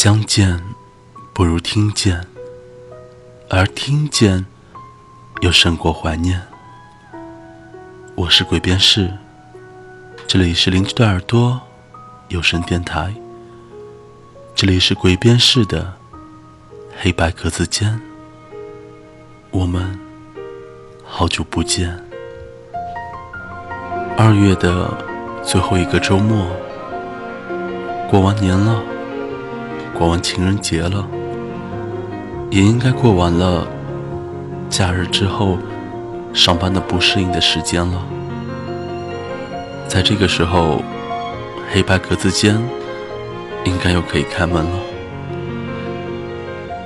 相见不如听见，而听见又胜过怀念。我是鬼边士，这里是邻居的耳朵有声电台，这里是鬼边士的黑白格子间。我们好久不见。二月的最后一个周末，过完年了。过完情人节了，也应该过完了假日之后上班的不适应的时间了。在这个时候，黑白格子间应该又可以开门了。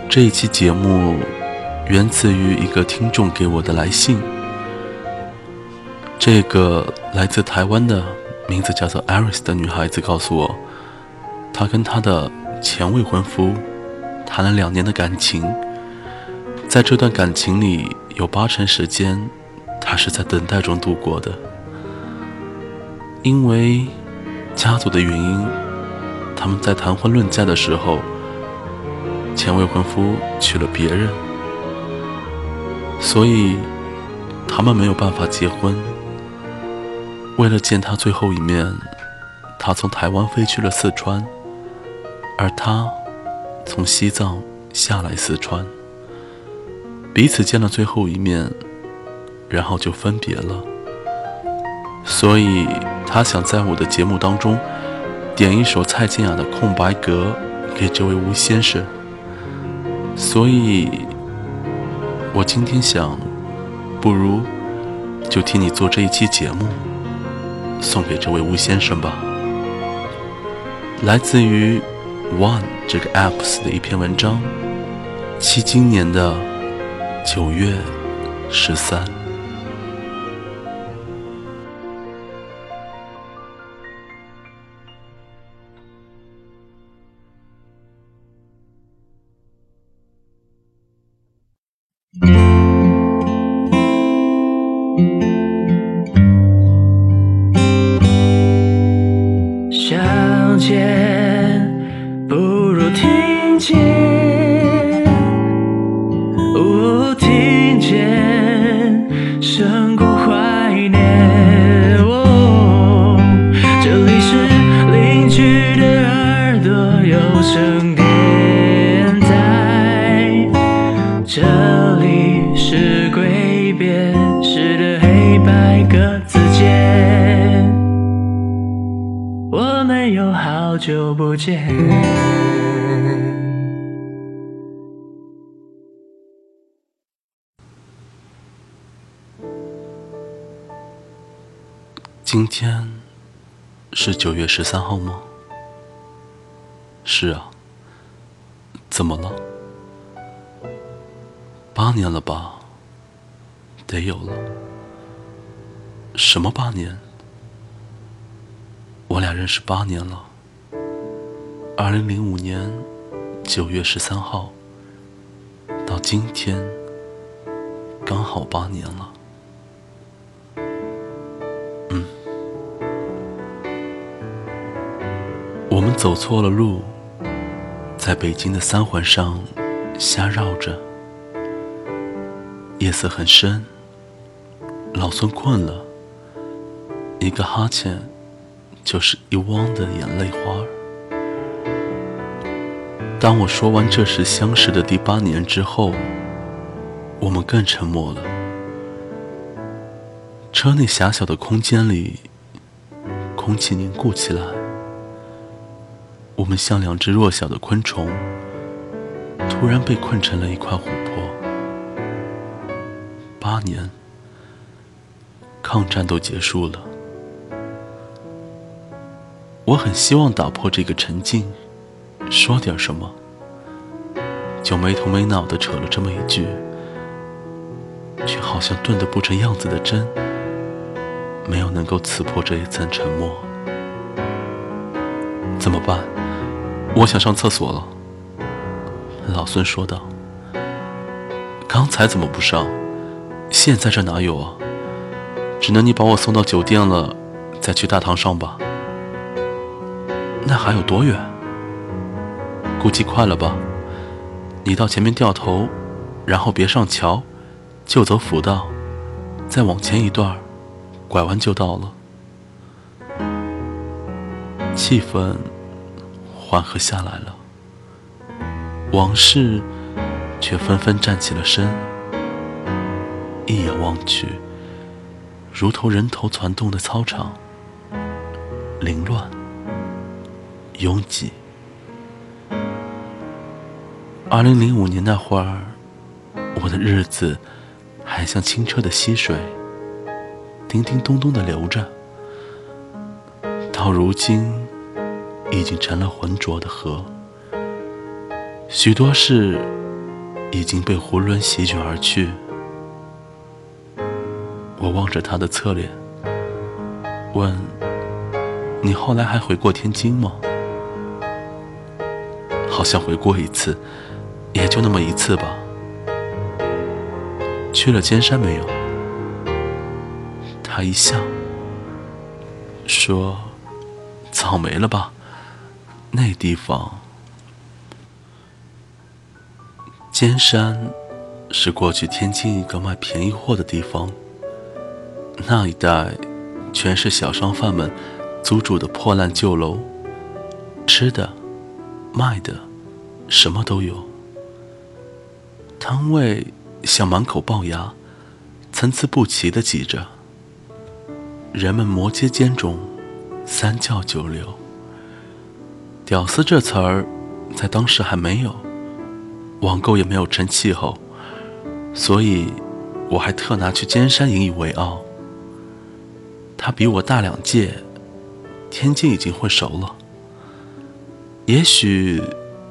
这一期节目源自于一个听众给我的来信，这个来自台湾的名字叫做 Iris 的女孩子告诉我，她跟她的。前未婚夫谈了两年的感情，在这段感情里，有八成时间他是在等待中度过的。因为家族的原因，他们在谈婚论嫁的时候，前未婚夫娶了别人，所以他们没有办法结婚。为了见他最后一面，他从台湾飞去了四川。而他从西藏下来四川，彼此见了最后一面，然后就分别了。所以他想在我的节目当中点一首蔡健雅的《空白格》给这位吴先生。所以，我今天想，不如就替你做这一期节目，送给这位吴先生吧。来自于。One 这个 apps 的一篇文章，七今年的九月十三。好久不见今天是九月十三号吗？是啊。怎么了？八年了吧？得有了。什么八年？我俩认识八年了。二零零五年九月十三号，到今天刚好八年了。嗯我们走错了路，在北京的三环上瞎绕着。夜色很深，老孙困了，一个哈欠就是一汪的眼泪花。当我说完这是相识的第八年之后，我们更沉默了。车内狭小的空间里，空气凝固起来。我们像两只弱小的昆虫，突然被困成了一块琥珀。八年，抗战都结束了。我很希望打破这个沉静，说点什么，就没头没脑的扯了这么一句，却好像钝得不成样子的针，没有能够刺破这一层沉默。怎么办？我想上厕所了，老孙说道。刚才怎么不上？现在这哪有啊？只能你把我送到酒店了，再去大堂上吧。那还有多远？估计快了吧？你到前面掉头，然后别上桥，就走辅道，再往前一段，拐弯就到了。气氛缓和下来了，往事却纷纷站起了身。一眼望去，如同人头攒动的操场，凌乱、拥挤。二零零五年那会儿，我的日子还像清澈的溪水，叮叮咚咚的流着。到如今，已经成了浑浊的河，许多事已经被囫囵席卷而去。我望着他的侧脸，问：“你后来还回过天津吗？”好像回过一次，也就那么一次吧。去了尖山没有？他一笑，说。早没了吧？那地方，尖山是过去天津一个卖便宜货的地方。那一带全是小商贩们租住的破烂旧楼，吃的、卖的，什么都有。摊位像满口龅牙，参差不齐的挤着，人们摩肩接踵。三教九流，屌丝这词儿在当时还没有，网购也没有成气候，所以我还特拿去尖山引以为傲。他比我大两届，天津已经混熟了。也许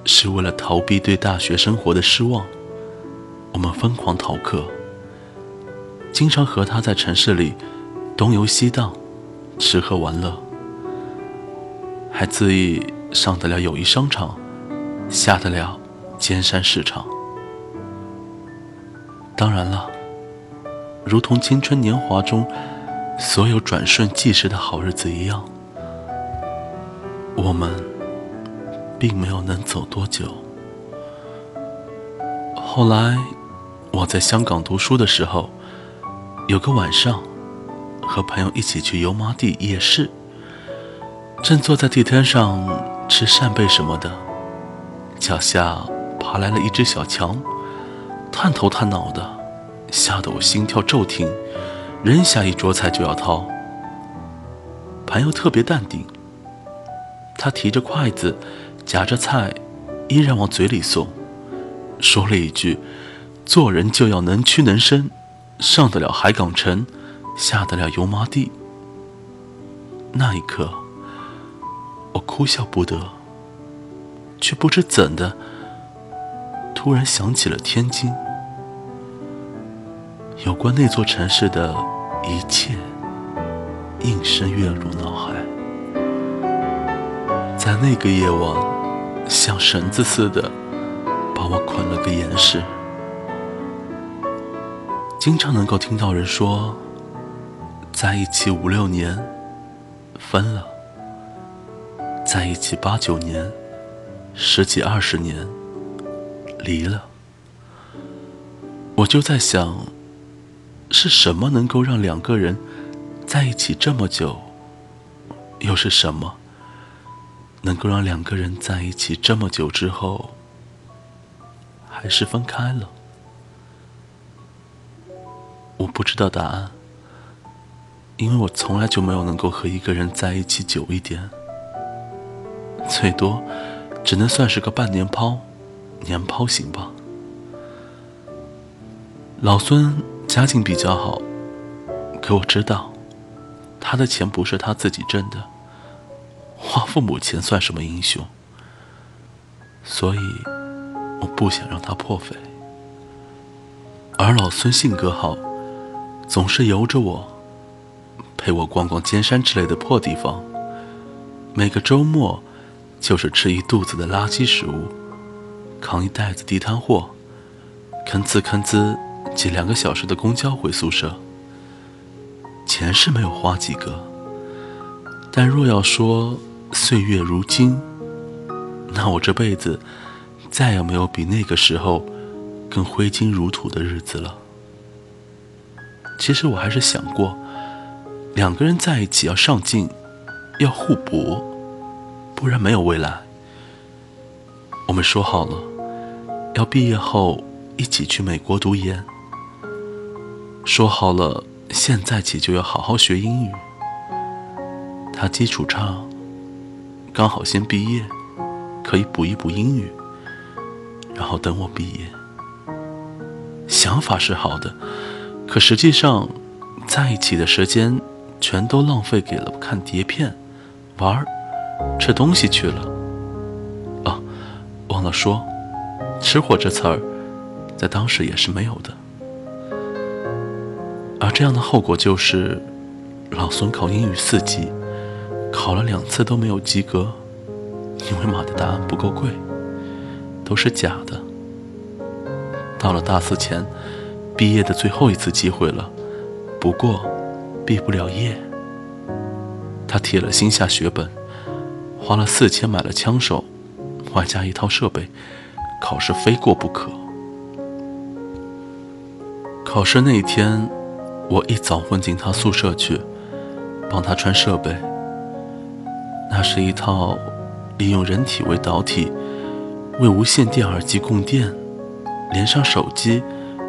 是为了逃避对大学生活的失望，我们疯狂逃课，经常和他在城市里东游西荡，吃喝玩乐。还自意上得了友谊商场，下得了尖山市场。当然了，如同青春年华中所有转瞬即逝的好日子一样，我们并没有能走多久。后来我在香港读书的时候，有个晚上和朋友一起去油麻地夜市。正坐在地摊上吃扇贝什么的，脚下爬来了一只小强，探头探脑的，吓得我心跳骤停，扔下一桌菜就要掏。朋友特别淡定，他提着筷子，夹着菜，依然往嘴里送，说了一句：“做人就要能屈能伸，上得了海港城，下得了油麻地。”那一刻。我哭笑不得，却不知怎的，突然想起了天津，有关那座城市的一切，应声跃入脑海。在那个夜晚，像绳子似的把我捆了个严实。经常能够听到人说，在一起五六年，分了。在一起八九年，十几二十年，离了，我就在想，是什么能够让两个人在一起这么久？又是什么能够让两个人在一起这么久之后，还是分开了？我不知道答案，因为我从来就没有能够和一个人在一起久一点。最多只能算是个半年抛、年抛型吧。老孙家境比较好，可我知道他的钱不是他自己挣的，花父母钱算什么英雄？所以我不想让他破费。而老孙性格好，总是由着我，陪我逛逛尖山之类的破地方，每个周末。就是吃一肚子的垃圾食物，扛一袋子地摊货，吭哧吭哧挤两个小时的公交回宿舍。钱是没有花几个，但若要说岁月如金，那我这辈子再也没有比那个时候更挥金如土的日子了。其实我还是想过，两个人在一起要上进，要互补，不然没有未来。我们说好了，要毕业后一起去美国读研。说好了，现在起就要好好学英语。他基础差，刚好先毕业，可以补一补英语，然后等我毕业。想法是好的，可实际上，在一起的时间全都浪费给了看碟片、玩、吃东西去了。啊，忘了说，吃货这词儿，在当时也是没有的。而这样的后果就是，老孙考英语四级，考了两次都没有及格，因为马的答案不够贵，都是假的。到了大四前，毕业的最后一次机会了，不过，毕不了业。他铁了心下血本，花了四千买了枪手，外加一套设备，考试非过不可。考试那一天。我一早混进他宿舍去，帮他穿设备。那是一套利用人体为导体，为无线电耳机供电，连上手机，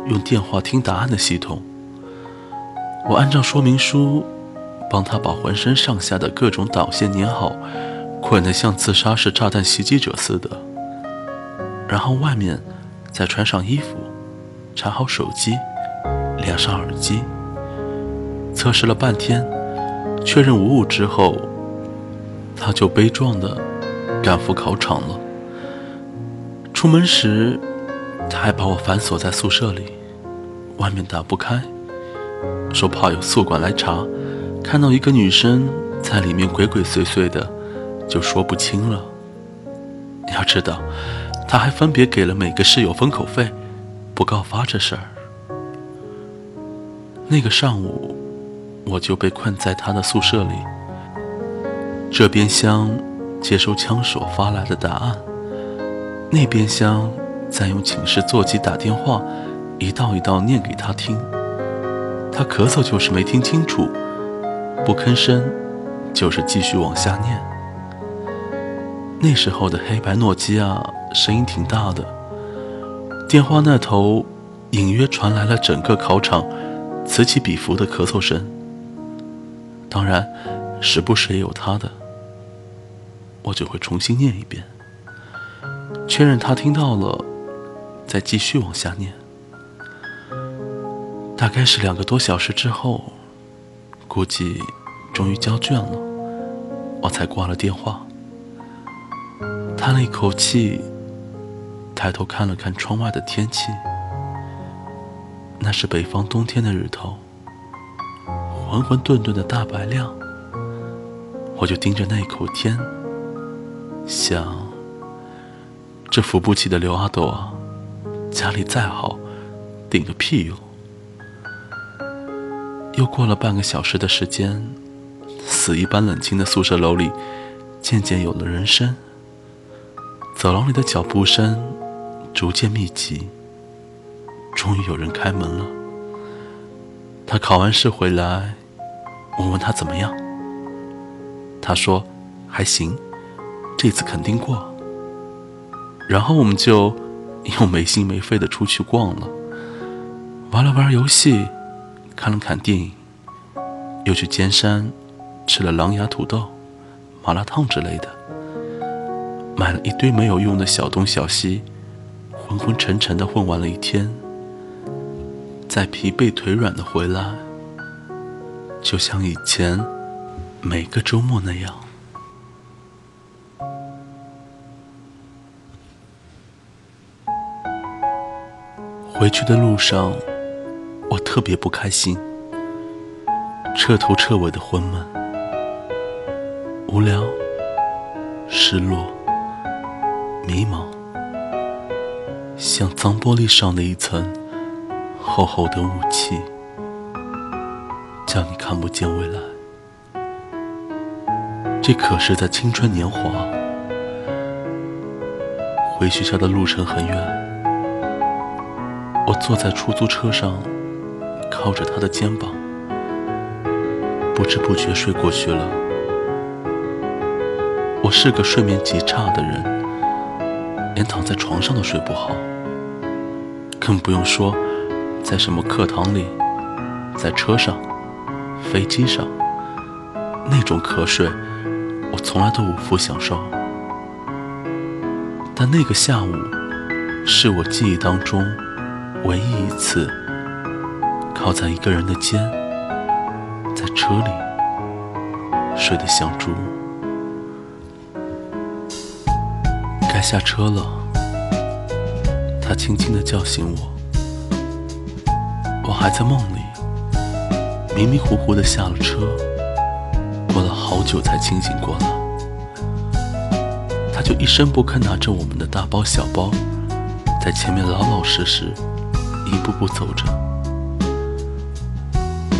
用电话听答案的系统。我按照说明书，帮他把浑身上下的各种导线粘好，捆得像自杀式炸弹袭击者似的。然后外面再穿上衣服，插好手机，连上耳机。测试了半天，确认无误之后，他就悲壮的赶赴考场了。出门时，他还把我反锁在宿舍里，外面打不开，说怕有宿管来查，看到一个女生在里面鬼鬼祟祟的，就说不清了。要知道，他还分别给了每个室友封口费，不告发这事儿。那个上午。我就被困在他的宿舍里，这边厢接收枪手发来的答案，那边厢再用寝室座机打电话，一道一道念给他听。他咳嗽就是没听清楚，不吭声就是继续往下念。那时候的黑白诺基亚声音挺大的，电话那头隐约传来了整个考场此起彼伏的咳嗽声。当然，时不时也有他的，我就会重新念一遍，确认他听到了，再继续往下念。大概是两个多小时之后，估计终于交卷了，我才挂了电话，叹了一口气，抬头看了看窗外的天气，那是北方冬天的日头。浑浑沌沌的大白亮，我就盯着那一口天，想：这扶不起的刘阿朵，家里再好，顶个屁用！又过了半个小时的时间，死一般冷清的宿舍楼里，渐渐有了人声。走廊里的脚步声逐渐密集，终于有人开门了。他考完试回来。我问他怎么样，他说还行，这次肯定过。然后我们就又没心没肺的出去逛了，玩了玩游戏，看了看电影，又去尖山吃了狼牙土豆、麻辣烫之类的，买了一堆没有用的小东小西，昏昏沉沉的混完了一天，再疲惫腿软的回来。就像以前每个周末那样，回去的路上，我特别不开心，彻头彻尾的昏闷、无聊、失落、迷茫，像脏玻璃上的一层厚厚的雾气。叫你看不见未来，这可是在青春年华。回学校的路程很远，我坐在出租车上，靠着他的肩膀，不知不觉睡过去了。我是个睡眠极差的人，连躺在床上都睡不好，更不用说在什么课堂里、在车上、飞机上，那种瞌睡，我从来都无福享受。但那个下午，是我记忆当中唯一一次靠在一个人的肩，在车里睡得像猪。该下车了，他轻轻地叫醒我，我还在梦里，迷迷糊糊地下了车，过了好久才清醒过来。他就一声不吭，拿着我们的大包小包，在前面老老实实一步步走着。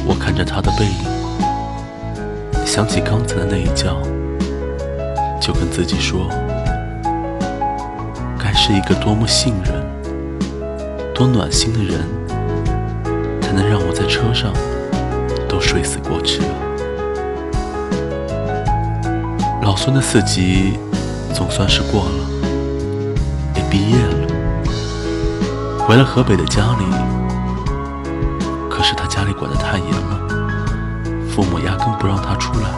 我看着他的背影，想起刚才的那一觉，就跟自己说：该是一个多么信任、多暖心的人，才能让我在车上都睡死过去啊！老孙的四级。总算是过了，也毕业了，回了河北的家里。可是他家里管得太严了，父母压根不让他出来，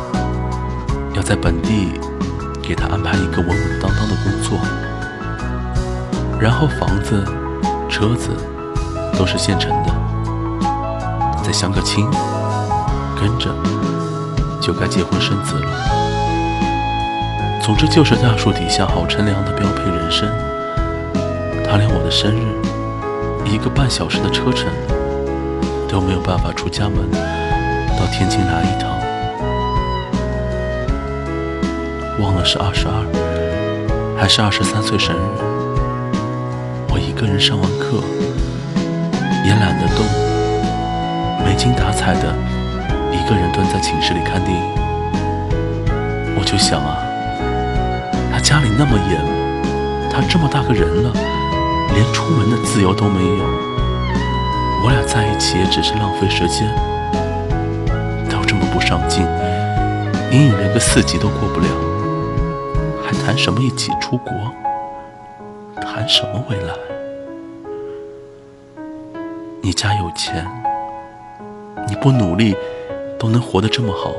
要在本地给他安排一个稳稳当当的工作，然后房子、车子都是现成的，再相个亲，跟着就该结婚生子了。总之就是大树底下好乘凉的标配人生。他连我的生日一个半小时的车程都没有办法出家门到天津来一趟。忘了是二十二还是二十三岁生日，我一个人上完课也懒得动，没精打采的一个人蹲在寝室里看电影。我就想啊。他家里那么严，他这么大个人了，连出门的自由都没有。我俩在一起也只是浪费时间，都这么不上进，隐隐连个四级都过不了，还谈什么一起出国？谈什么未来？你家有钱，你不努力都能活得这么好，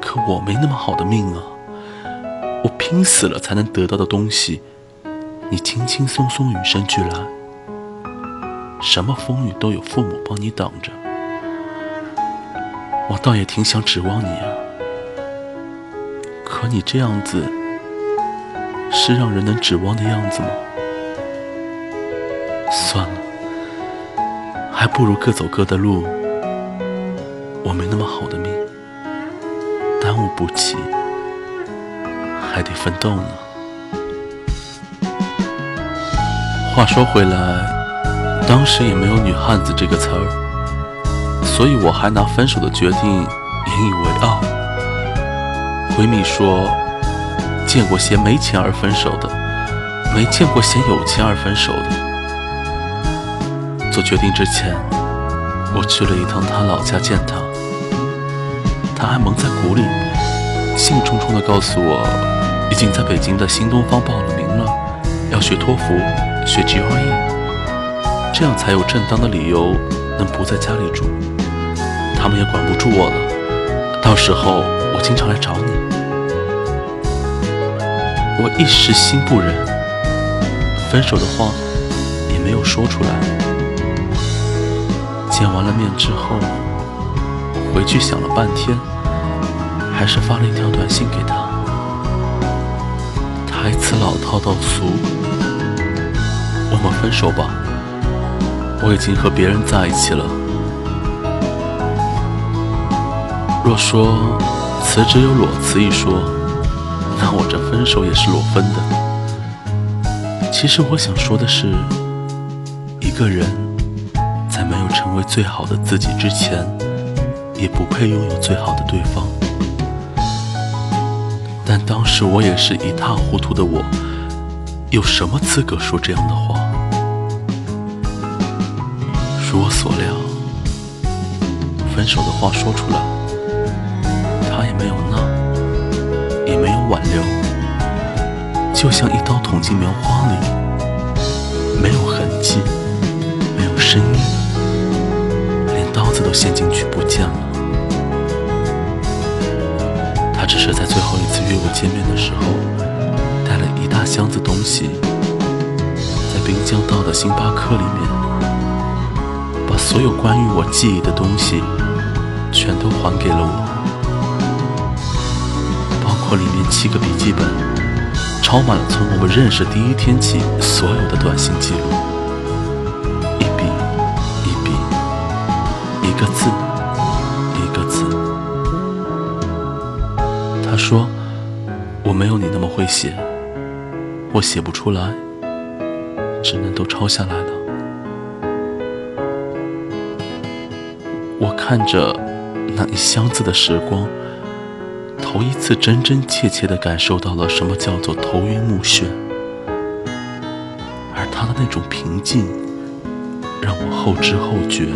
可我没那么好的命啊。我拼死了才能得到的东西，你轻轻松松与生俱来，什么风雨都有父母帮你挡着。我倒也挺想指望你啊，可你这样子是让人能指望的样子吗？算了，还不如各走各的路。我没那么好的命，耽误不起。还得奋斗呢。话说回来，当时也没有“女汉子”这个词儿，所以我还拿分手的决定引以为傲。闺蜜说：“见过嫌没钱而分手的，没见过嫌有钱而分手的。”做决定之前，我去了一趟她老家见她，她还蒙在鼓里，兴冲冲地告诉我。已经在北京的新东方报了名，要学托福，学 GRE，这样才有正当的理由能不在家里住。他们也管不住我了，到时候我经常来找你。我一时心不忍，分手的话也没有说出来。见完了面之后，回去想了半天，还是发了一条短信给他。台词老套到俗，我们分手吧。我已经和别人在一起了。若说辞职有裸辞一说，那我这分手也是裸分的。其实我想说的是，一个人在没有成为最好的自己之前，也不配拥有最好的对方。当时我也是一塌糊涂的我，有什么资格说这样的话？如我所料，分手的话说出来，他也没有闹，也没有挽留，就像一刀捅进棉花里，没有痕迹，没有声音，连刀子都陷进去不见了。他只是在最后一次约我见面的时候，带了一大箱子东西，在滨江道的星巴克里面。把所有关于我记忆的东西全都还给了我，包括里面七个笔记本，抄满了从我们认识第一天起所有的短信记录，一笔一笔，一个字我没有你那么会写，我写不出来，只能都抄下来了。”我看着那一箱子的时光，头一次真真切切地感受到了什么叫做头晕目眩，而他的那种平静，让我后知后觉。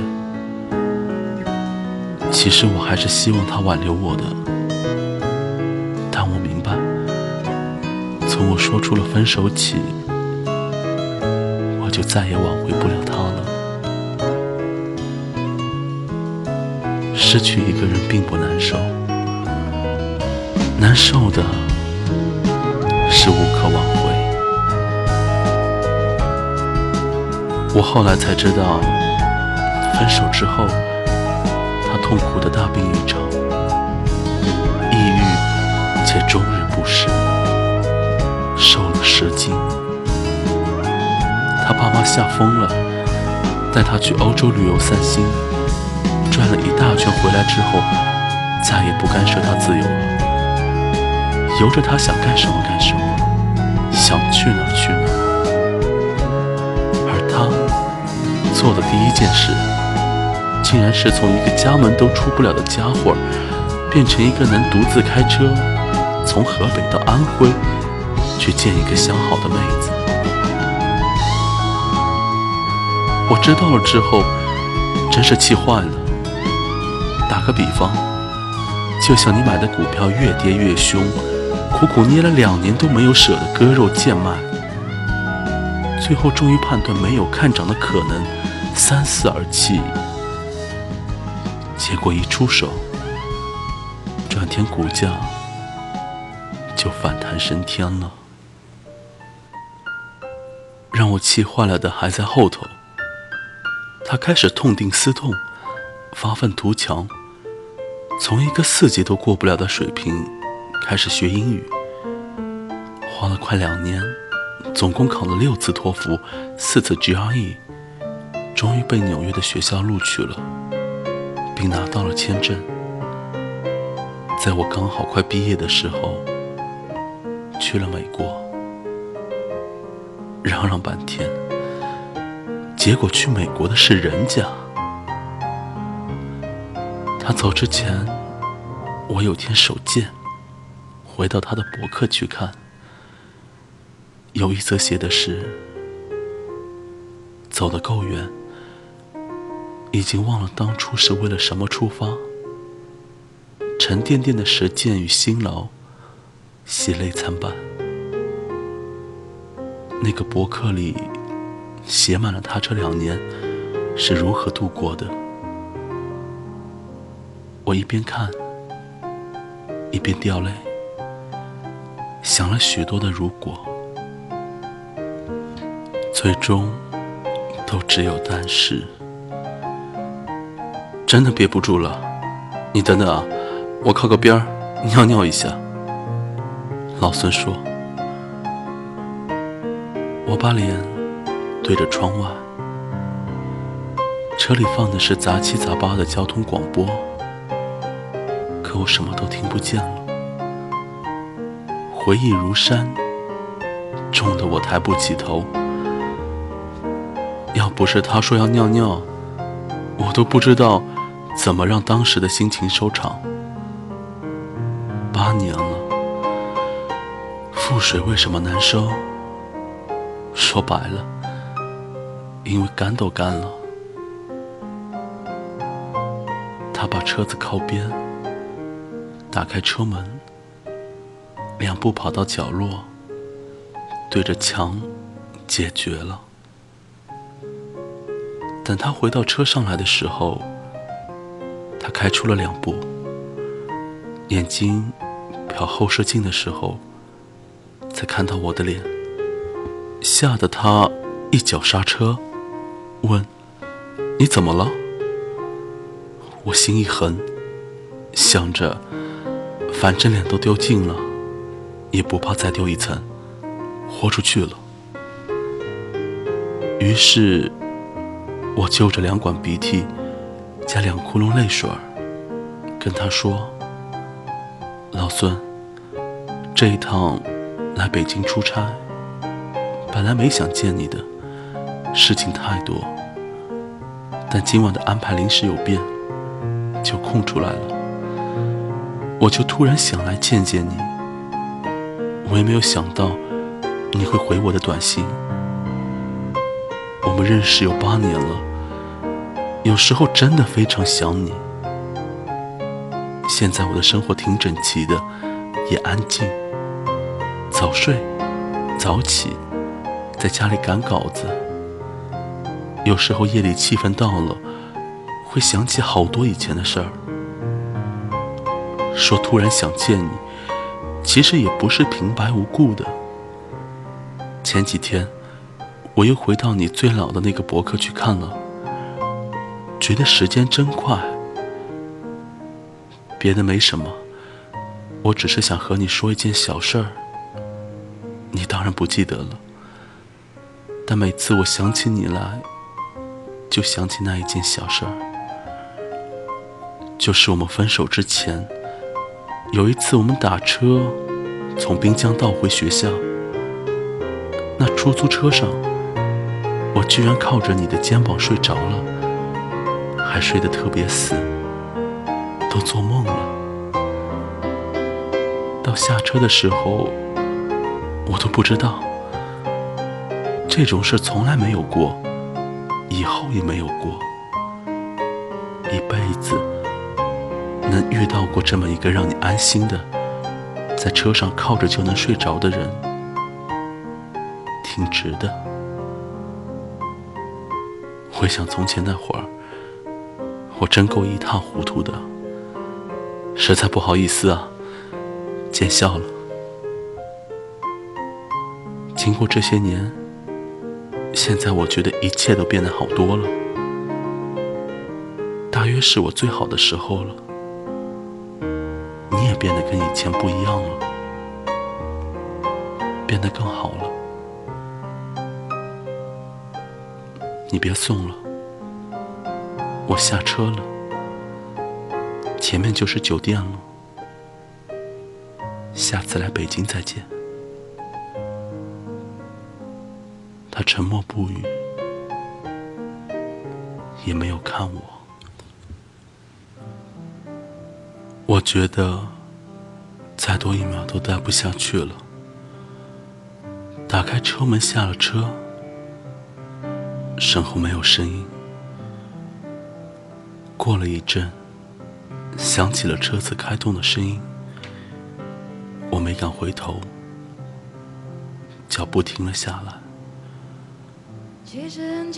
其实我还是希望他挽留我的，从我说出了分手起，我就再也挽回不了他了。失去一个人并不难受，难受的是无可挽回。我后来才知道，分手之后，他痛苦的大病一场，抑郁且终日不食，十斤。他爸妈吓疯了，带他去欧洲旅游散心。转了一大圈回来之后，再也不干涉他自由了，由着他想干什么干什么，想去哪去哪。而他做的第一件事，竟然是从一个家门都出不了的家伙，变成一个能独自开车从河北到安徽去见一个相好的妹子。我知道了之后，真是气坏了。打个比方，就像你买的股票越跌越凶，苦苦捏了两年都没有舍得割肉贱卖，最后终于判断没有看涨的可能，三思而弃，结果一出手，转天股价就反弹升天了。我气坏了的还在后头，他开始痛定思痛。发愤图强，从一个四级都过不了的水平开始学英语，花了快两年，总共考了六次托福，四次 GRE，终于被纽约的学校录取了，并拿到了签证。在我刚好快毕业的时候，去了美国，嚷嚷半天，结果去美国的是人家。他走之前，我有天手贱，回到他的博客去看，有一则写的是：走得够远，已经忘了当初是为了什么出发，沉甸甸的实践与辛劳，喜泪参半。那个博客里写满了他这两年是如何度过的。我一边看，一边掉泪，想了许多的如果，最终都只有但是。真的憋不住了，你等等啊，我靠个边儿尿尿一下。老孙说，我把脸对着窗外，车里放的是杂七杂八的交通广播。可我什么都听不见了，回忆如山，重的我抬不起头。要不是他说要尿尿，我都不知道怎么让当时的心情收场。八年了，覆水为什么难收？说白了，因为干都干了。他把车子靠边，打开车门，两步跑到角落，对着墙解决了。等他回到车上来的时候，他开出了两步，眼睛瞟后视镜的时候，才看到我的脸，吓得他一脚刹车，问：“你怎么了？”我心一横，想着，反正脸都丢尽了，也不怕再丢一层，豁出去了。于是，我就着两管鼻涕加两窟窿泪水跟他说：“老孙，这一趟来北京出差，本来没想见你的，事情太多，但今晚的安排临时有变。”就空出来了，我就突然想来见见你。我也没有想到你会回我的短信。我们认识有八年了，有时候真的非常想你。现在我的生活挺整齐的，也安静，早睡早起，在家里赶稿子。有时候夜里气氛到了。会想起好多以前的事儿，说突然想见你，其实也不是平白无故的。前几天我又回到你最老的那个博客去看了，觉得时间真快。别的没什么，我只是想和你说一件小事儿，你当然不记得了。但每次我想起你来，就想起那一件小事儿。就是我们分手之前，有一次我们打车从滨江道回学校，那出租车上，我居然靠着你的肩膀睡着了，还睡得特别死，都做梦了。到下车的时候，我都不知道，这种事从来没有过，以后也没有过，一辈子。能遇到过这么一个让你安心的，在车上靠着就能睡着的人，挺值的。回想从前那会儿，我真够一塌糊涂的，实在不好意思啊，见笑了。经过这些年，现在我觉得一切都变得好多了，大约是我最好的时候了。你也变得跟以前不一样了，变得更好了。你别送了，我下车了，前面就是酒店了。下次来北京再见。他沉默不语，也没有看我。我觉得。再多一秒都待不下去了。打开车门，下了车，身后没有声音。过了一阵，响起了车子开动的声音。我没敢回头，脚步停了下来，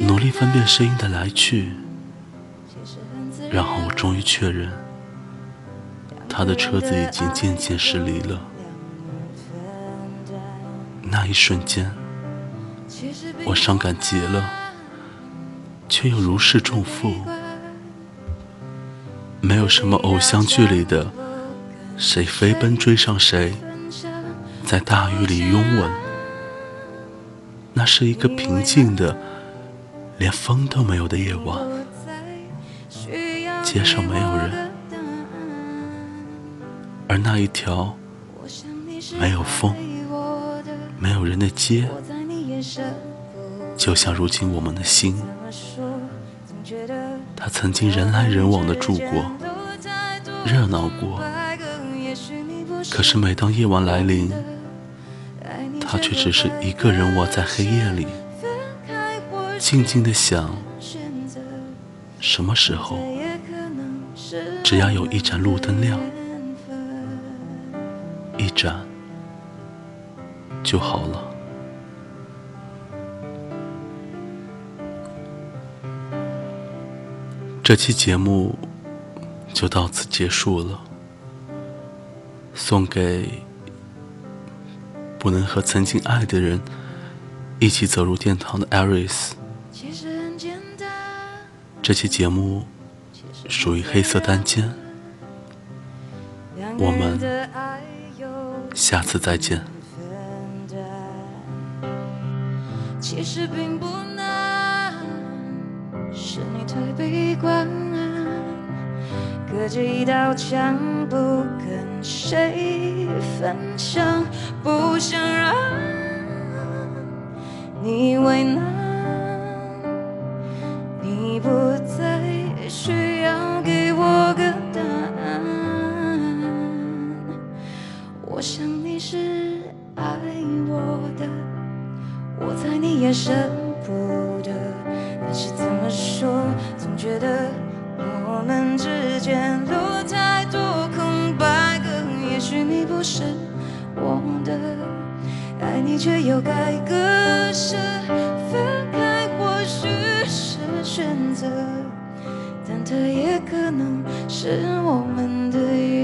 努力分辨声音的来去，然后我终于确认。他的车子已经渐渐驶离了，那一瞬间，我伤感极了，却又如释重负。没有什么偶像剧里的谁飞奔追上谁，在大雨里拥吻。那是一个平静的，连风都没有的夜晚，街上没有人。而那一条没有风、没有人的街，就像如今我们的心。它曾经人来人往的住过，热闹过。可是每当夜晚来临，他却只是一个人窝在黑夜里，静静的想，什么时候，只要有一盏路灯亮，一盏就好了。这期节目就到此结束了，送给。不能和曾经爱的人一起走入殿堂的 Aris，这期节目属于黑色单间，我们下次再见。其实并不难，是你太悲观，隔着一道墙不跟谁分享。不想让你为难，你不再需要给我个答案。我想你是爱我的，我猜你也舍不得，但是怎么说，总觉得我们之间路太多空白格，也许你不是。懂得爱你，却又该割舍。分开或许是选择，但它也可能是我们的。